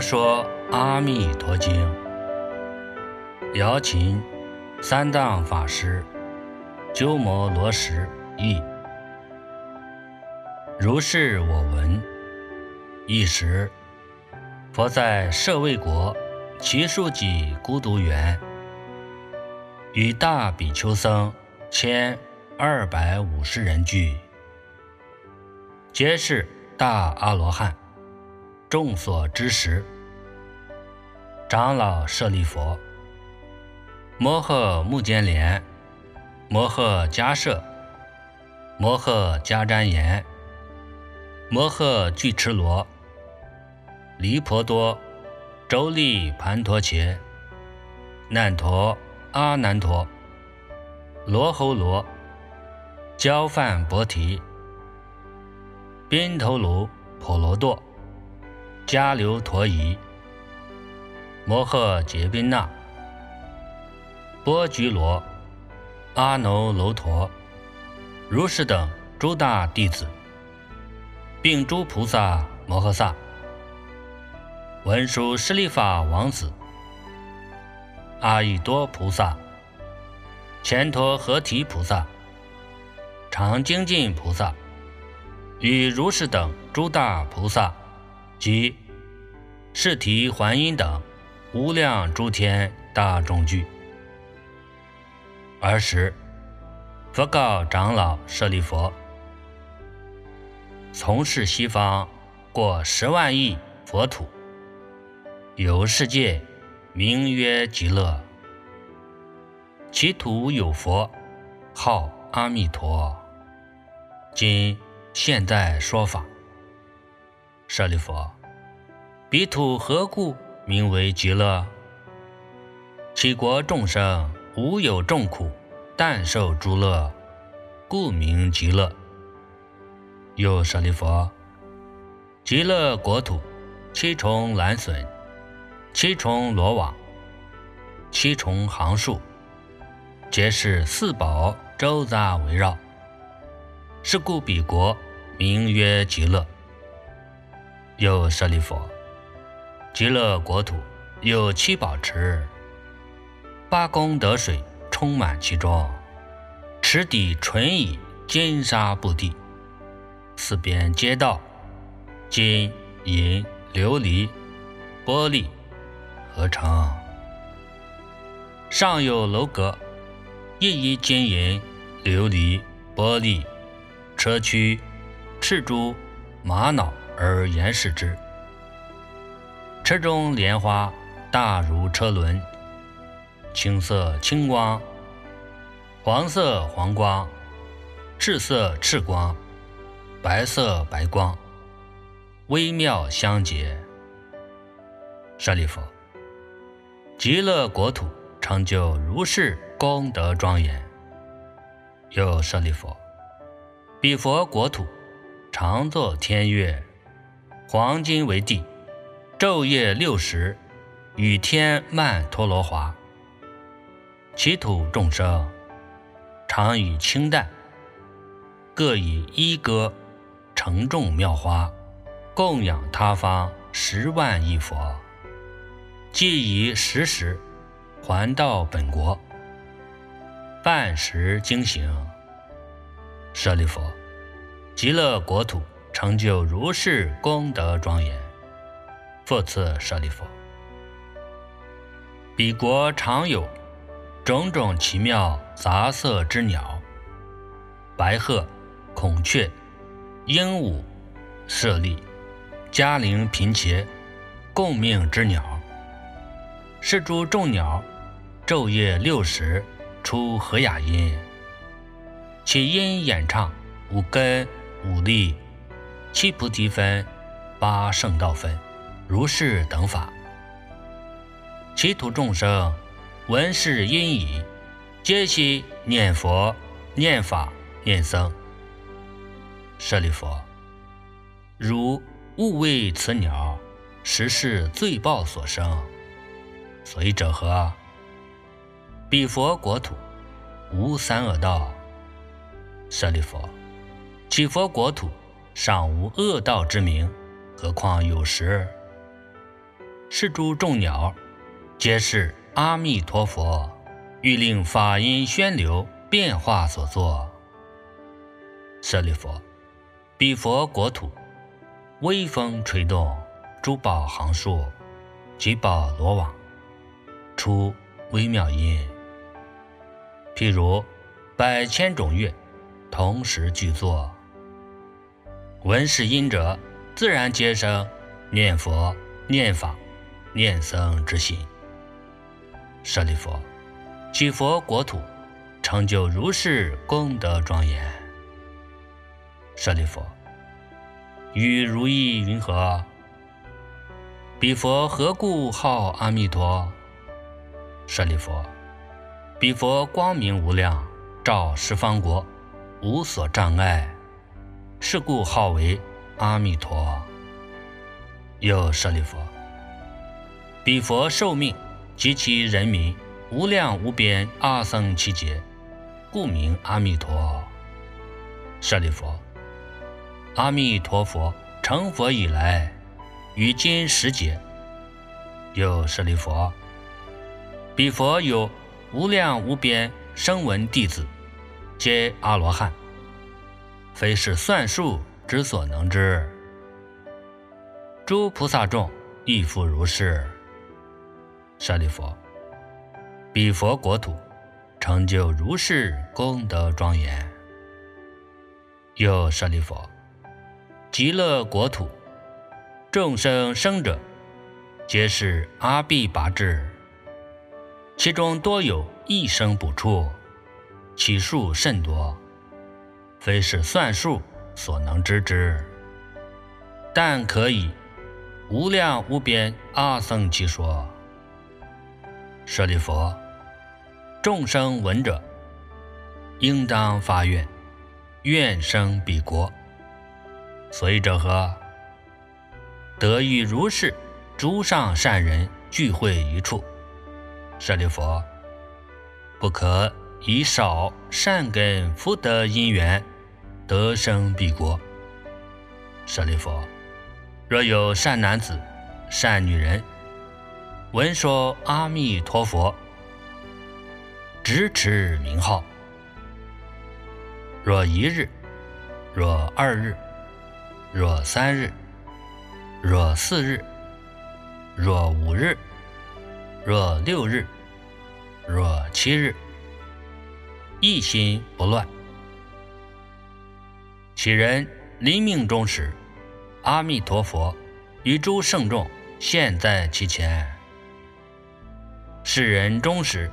说《阿弥陀经》，姚琴三藏法师鸠摩罗什译。如是我闻。一时，佛在舍卫国祇树给孤独园，与大比丘僧千二百五十人聚，皆是大阿罗汉。众所知识，长老舍利佛、摩诃目犍连、摩诃迦摄、摩诃迦旃延、摩诃俱迟罗、离婆多、周利盘陀伽、难陀、阿难陀、罗侯罗、焦梵波提、宾头卢婆罗多。迦留陀夷、摩诃结宾那、波居罗、阿耨楼陀、如是等诸大弟子，并诸菩萨摩诃萨、文殊师利法王子、阿逸多菩萨、乾陀合提菩萨、常精进菩萨，与如是等诸大菩萨。及释提桓因等无量诸天大众聚。尔时，佛告长老舍利佛：“从事西方过十万亿佛土，有世界名曰极乐，其土有佛，号阿弥陀。今现在说法。”舍利弗，彼土何故名为极乐？其国众生无有众苦，但受诸乐，故名极乐。又舍利弗，极乐国土七重蓝笋，七重罗网，七重行树，皆是四宝周匝围绕，是故彼国名曰极乐。又舍利佛，极乐国土有七宝池，八功德水充满其中，池底纯以金沙布地，四边街道金银琉璃玻璃合成，上有楼阁，一一金银琉璃玻璃车躯赤珠玛瑙。而言视之，车中莲花大如车轮，青色青光，黄色黄光，赤色赤光，白色白光，微妙相结。舍利弗，极乐国土成就如是功德庄严。又舍利弗，彼佛国土常作天乐。黄金为地，昼夜六时，与天曼陀罗华。其土众生，常以清淡，各以衣歌承重妙花，供养他方十万亿佛。既以时时还到本国，半时经行。舍利弗，极乐国土。成就如是功德庄严，复次舍利弗，彼国常有种种奇妙杂色之鸟，白鹤、孔雀、鹦鹉、舍利、嘉陵频伽，共命之鸟。是诸众鸟，昼夜六时出和雅音，其音演唱五根五力。七菩提分，八圣道分，如是等法。其土众生闻是因已，皆悉念佛、念法、念僧。舍利弗，如勿为此鸟，实是罪报所生。所以者何？彼佛国土无三恶道。舍利弗，其佛国土。尚无恶道之名，何况有时？是诸众鸟，皆是阿弥陀佛欲令法音宣流变化所作。舍利弗，彼佛国土，微风吹动，珠宝行树，吉宝罗网，出微妙音。譬如百千种乐，同时具作，闻是音者，自然皆生念佛、念法、念僧之心。舍利弗，取佛国土，成就如是功德庄严。舍利弗，与如意云何？彼佛何故号阿弥陀？舍利弗，彼佛光明无量，照十方国，无所障碍，是故号为阿弥陀。又舍利弗，彼佛寿命及其人民无量无边阿僧祇劫，故名阿弥陀。舍利弗，阿弥陀佛成佛以来，于今时节，又舍利弗，彼佛有无量无边声闻弟子，皆阿罗汉，非是算数之所能知。诸菩萨众亦复如是。舍利弗，彼佛国土成就如是功德庄严。又舍利弗，极乐国土众生生者，皆是阿鼻拔智，其中多有一生补处，其数甚多，非是算数所能知之，但可以。无量无边阿僧祇说，舍利弗，众生闻者，应当发愿，愿生彼国。所以者何？得遇如是诸上善人聚会一处。舍利弗，不可以少善根福德因缘，得生彼国。舍利弗。若有善男子、善女人，闻说阿弥陀佛，直持名号，若一日，若二日，若三日，若四日，若五日，若六日，若七日，一心不乱，其人临命终时。阿弥陀佛，与诸圣众现，在其前。世人终时，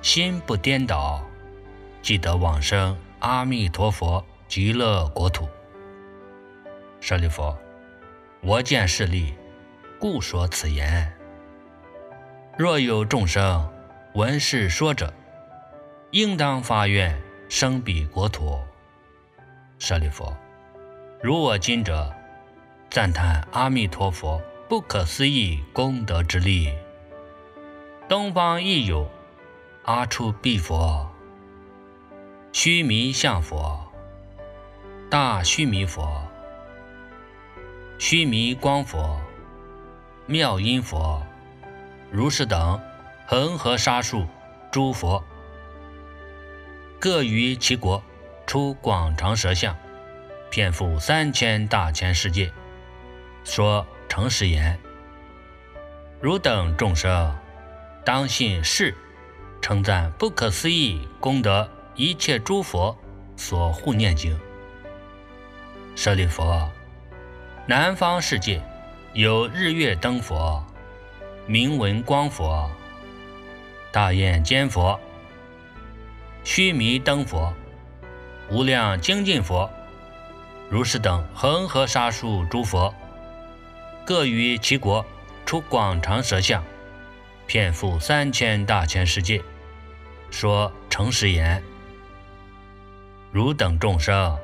心不颠倒，即得往生阿弥陀佛极乐国土。舍利弗，我见势利，故说此言。若有众生闻是说者，应当发愿生彼国土。舍利弗，如我今者。赞叹阿弥陀佛不可思议功德之力。东方亦有阿处毗佛、须弥相佛、大须弥佛、须弥光佛、妙音佛、如是等恒河沙数诸佛，各于其国出广长舌相，遍覆三千大千世界。说诚实言：汝等众生，当信是称赞不可思议功德一切诸佛所护念经。舍利弗，南方世界有日月灯佛、明文光佛、大眼尖佛、须弥灯佛、无量精进佛，如是等恒河沙数诸佛。各于其国出广长舌相，遍覆三千大千世界，说诚实言：汝等众生，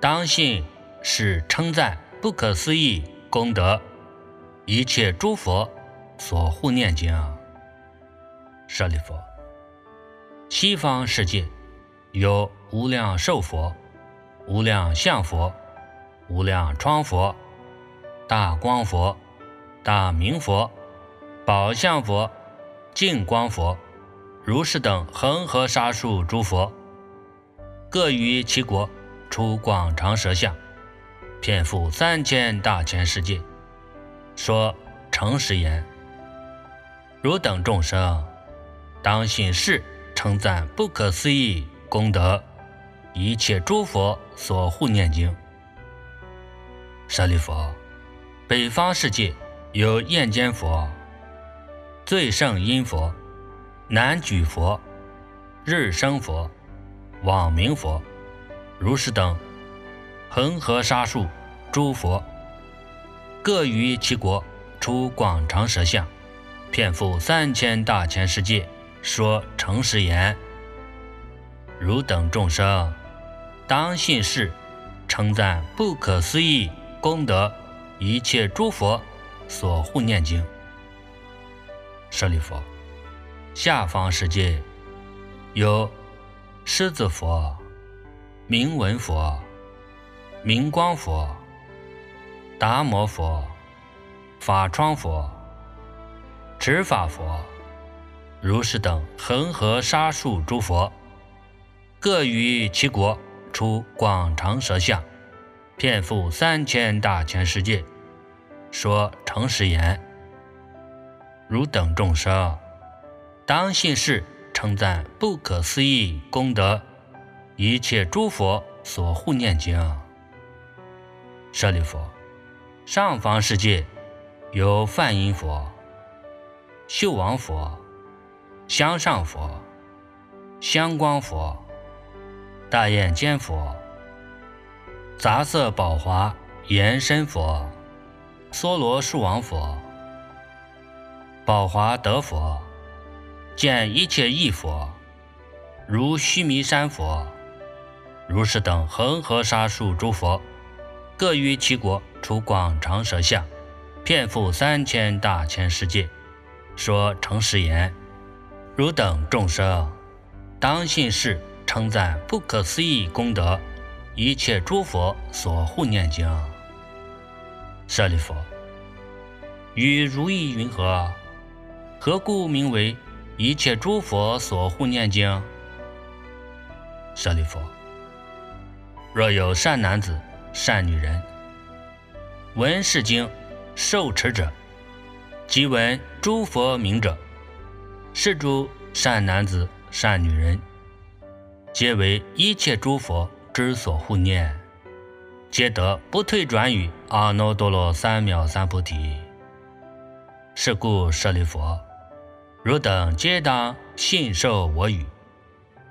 当信是称赞不可思议功德一切诸佛所护念经。舍利弗，西方世界有无量寿佛、无量相佛、无量窗佛。大光佛、大明佛、宝相佛、净光佛、如是等恒河沙数诸佛，各于其国出广长舌相，遍覆三千大千世界，说诚实言：汝等众生，当信是称赞不可思议功德，一切诸佛所护念经。舍利弗，北方世界有焰间佛、最胜音佛、南举佛、日生佛、网明佛、如是等恒河沙数诸佛，各于其国出广长舌相，遍覆三千大千世界，说诚实言：汝等众生，当信是，称赞不可思议。功德一切诸佛所护念经。舍利弗，下方世界有狮子佛、明文佛、明光佛、达摩佛、法窗佛、持法佛、如是等恒河沙数诸佛，各于其国出广长舌相。遍覆三千大千世界，说诚实言：汝等众生，当信是称赞不可思议功德，一切诸佛所护念经。舍利弗，上方世界有梵音佛、秀王佛、香上佛、香光佛、大眼坚佛。杂色宝华延伸佛、梭罗树王佛、宝华德佛、见一切异佛，如须弥山佛、如是等恒河沙数诸佛，各于其国出广长舌相，遍覆三千大千世界，说诚实言：汝等众生，当信是称赞不可思议功德。一切诸佛所护念经，舍利弗，与如意云何？何故名为一切诸佛所护念经？舍利弗，若有善男子、善女人，闻是经受持者，即闻诸佛名者，是诸善男子、善女人，皆为一切诸佛。之所护念，皆得不退转于阿耨多罗三藐三菩提。是故舍利弗，汝等皆当信受我语，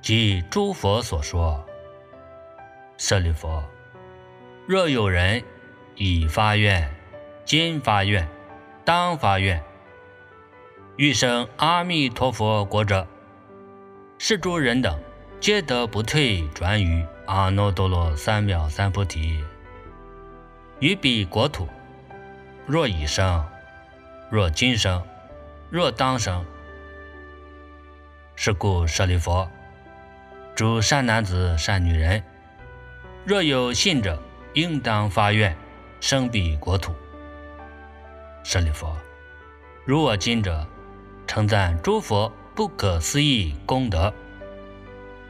即诸佛所说。舍利弗，若有人已发愿、今发愿、当发愿，欲生阿弥陀佛国者，是诸人等。皆得不退转于阿耨多罗三藐三菩提。于彼国土，若已生，若今生，若当生。是故舍利弗，诸善男子、善女人，若有信者，应当发愿生彼国土。舍利弗，如我今者，称赞诸佛不可思议功德。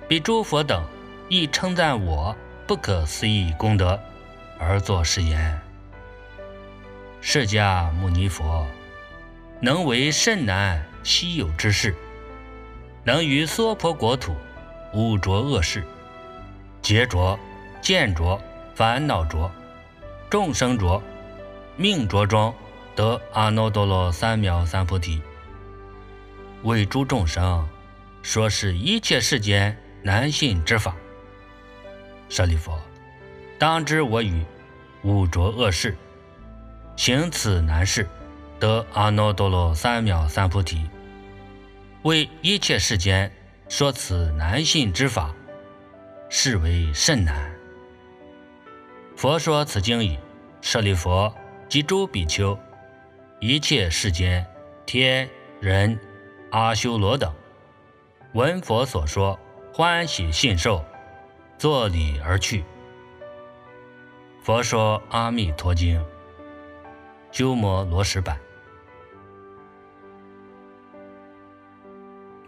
彼诸佛等亦称赞我不可思议功德，而作是言：释迦牟尼佛能为甚难稀有之事，能于娑婆国土污浊恶世、劫浊、见浊、烦恼浊、众生浊、命浊中得阿耨多罗三藐三菩提，为诸众生说是一切世间。难信之法，舍利弗，当知我与污浊恶世行此难事，得阿耨多罗三藐三菩提。为一切世间说此难信之法，是为甚难。佛说此经已，舍利弗及诸比丘，一切世间天人阿修罗等，闻佛所说。欢喜信受，作礼而去。佛说《阿弥陀经》，鸠摩罗什版。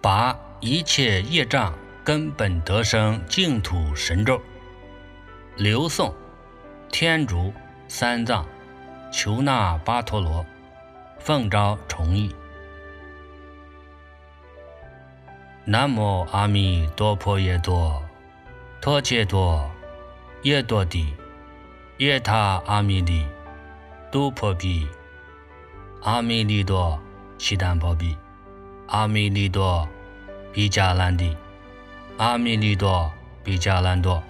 把一切业障根本得生净土神咒，流诵天竺三藏求那巴陀罗，奉诏重译。南无阿弥多婆耶多，陀切多，耶多地，耶他阿弥利，度婆毗，阿弥利多，悉檀婆毗，阿弥利多，比迦兰帝，阿弥利多，毗迦兰多，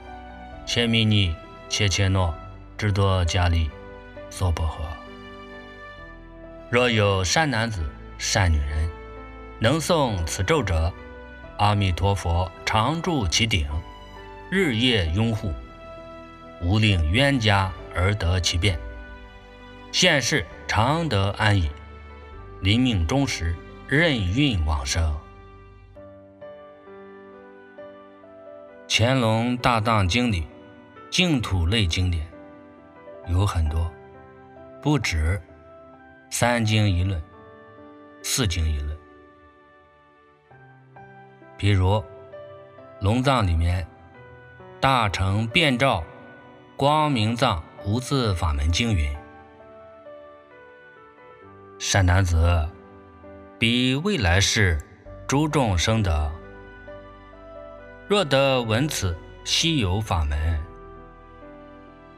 切弥尼，切切诺，智多迦利，娑婆诃。若有善男子、善女人，能诵此咒者，阿弥陀佛常住其顶，日夜拥护，无令冤家而得其便。现世常得安隐，临命终时任运往生。乾隆大藏经里净土类经典有很多，不止三经一论、四经一论。比如龙藏里面大乘遍照光明藏无字法门经云：“善男子，彼未来世诸众生的，若得闻此稀有法门，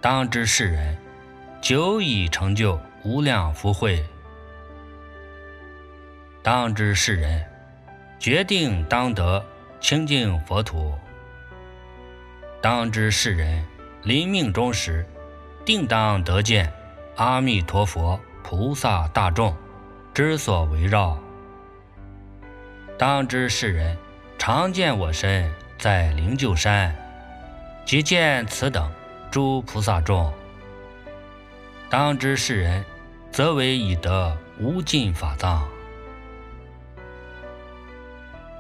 当知世人久已成就无量福慧。当知世人。”决定当得清净佛土，当知世人临命终时，定当得见阿弥陀佛菩萨大众之所围绕。当知世人常见我身在灵鹫山，即见此等诸菩萨众。当知世人则为已得无尽法藏。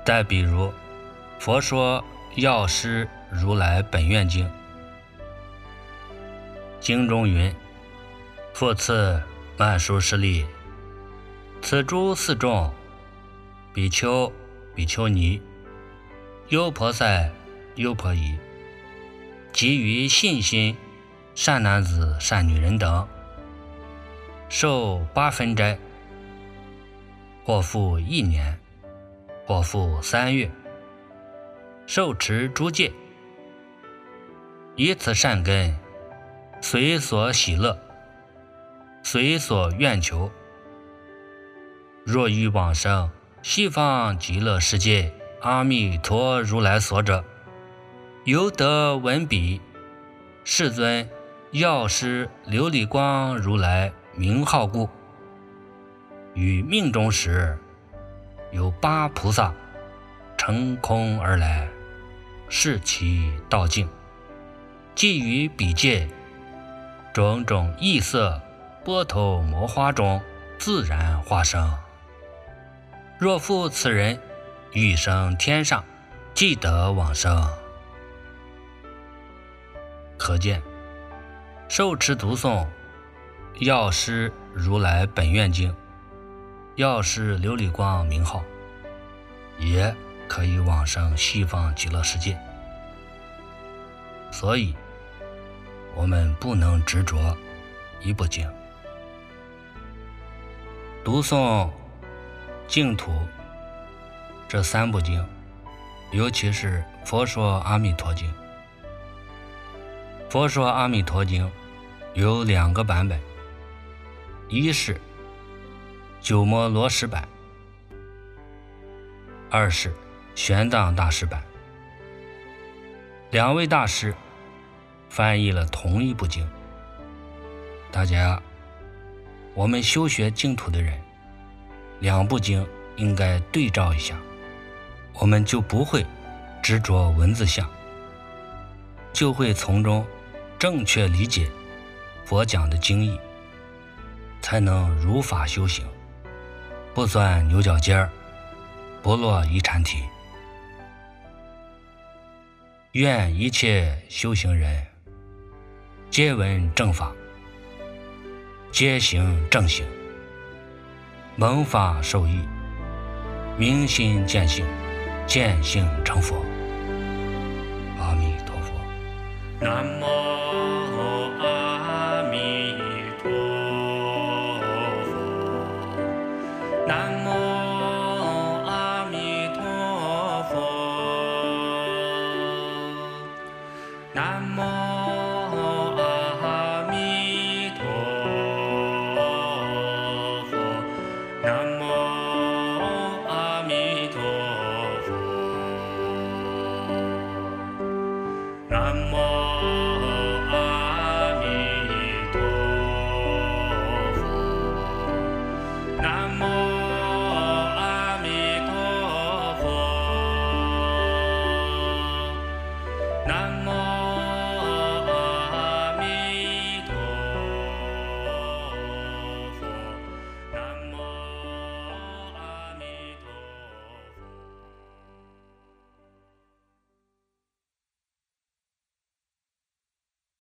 再比如，《佛说药师如来本愿经》，经中云：“复次曼殊师利，此诸四众，比丘、比丘尼、优婆塞、优婆夷，及于信心善男子、善女人等，受八分斋，或复一年。”或复三月，受持诸戒，以此善根，随所喜乐，随所愿求。若欲往生西方极乐世界阿弥陀如来所者，犹得闻彼世尊药师琉璃光如来名号故，于命中时。有八菩萨乘空而来，视其道境，即于彼界种种异色波头摩花中自然化生。若复此人欲生天上，即得往生。可见，受持读诵药师如来本愿经。药师琉璃光名号，也可以往生西方极乐世界。所以，我们不能执着一部经，读诵净土这三部经，尤其是《佛说阿弥陀经》。《佛说阿弥陀经》有两个版本，一是。九摩罗什版，二是玄奘大师版，两位大师翻译了同一部经。大家，我们修学净土的人，两部经应该对照一下，我们就不会执着文字相，就会从中正确理解佛讲的经义，才能如法修行。不钻牛角尖儿，不落遗产体。愿一切修行人皆闻正法，皆行正行，蒙法受益，明心见性。见性成佛。阿弥陀佛。南无。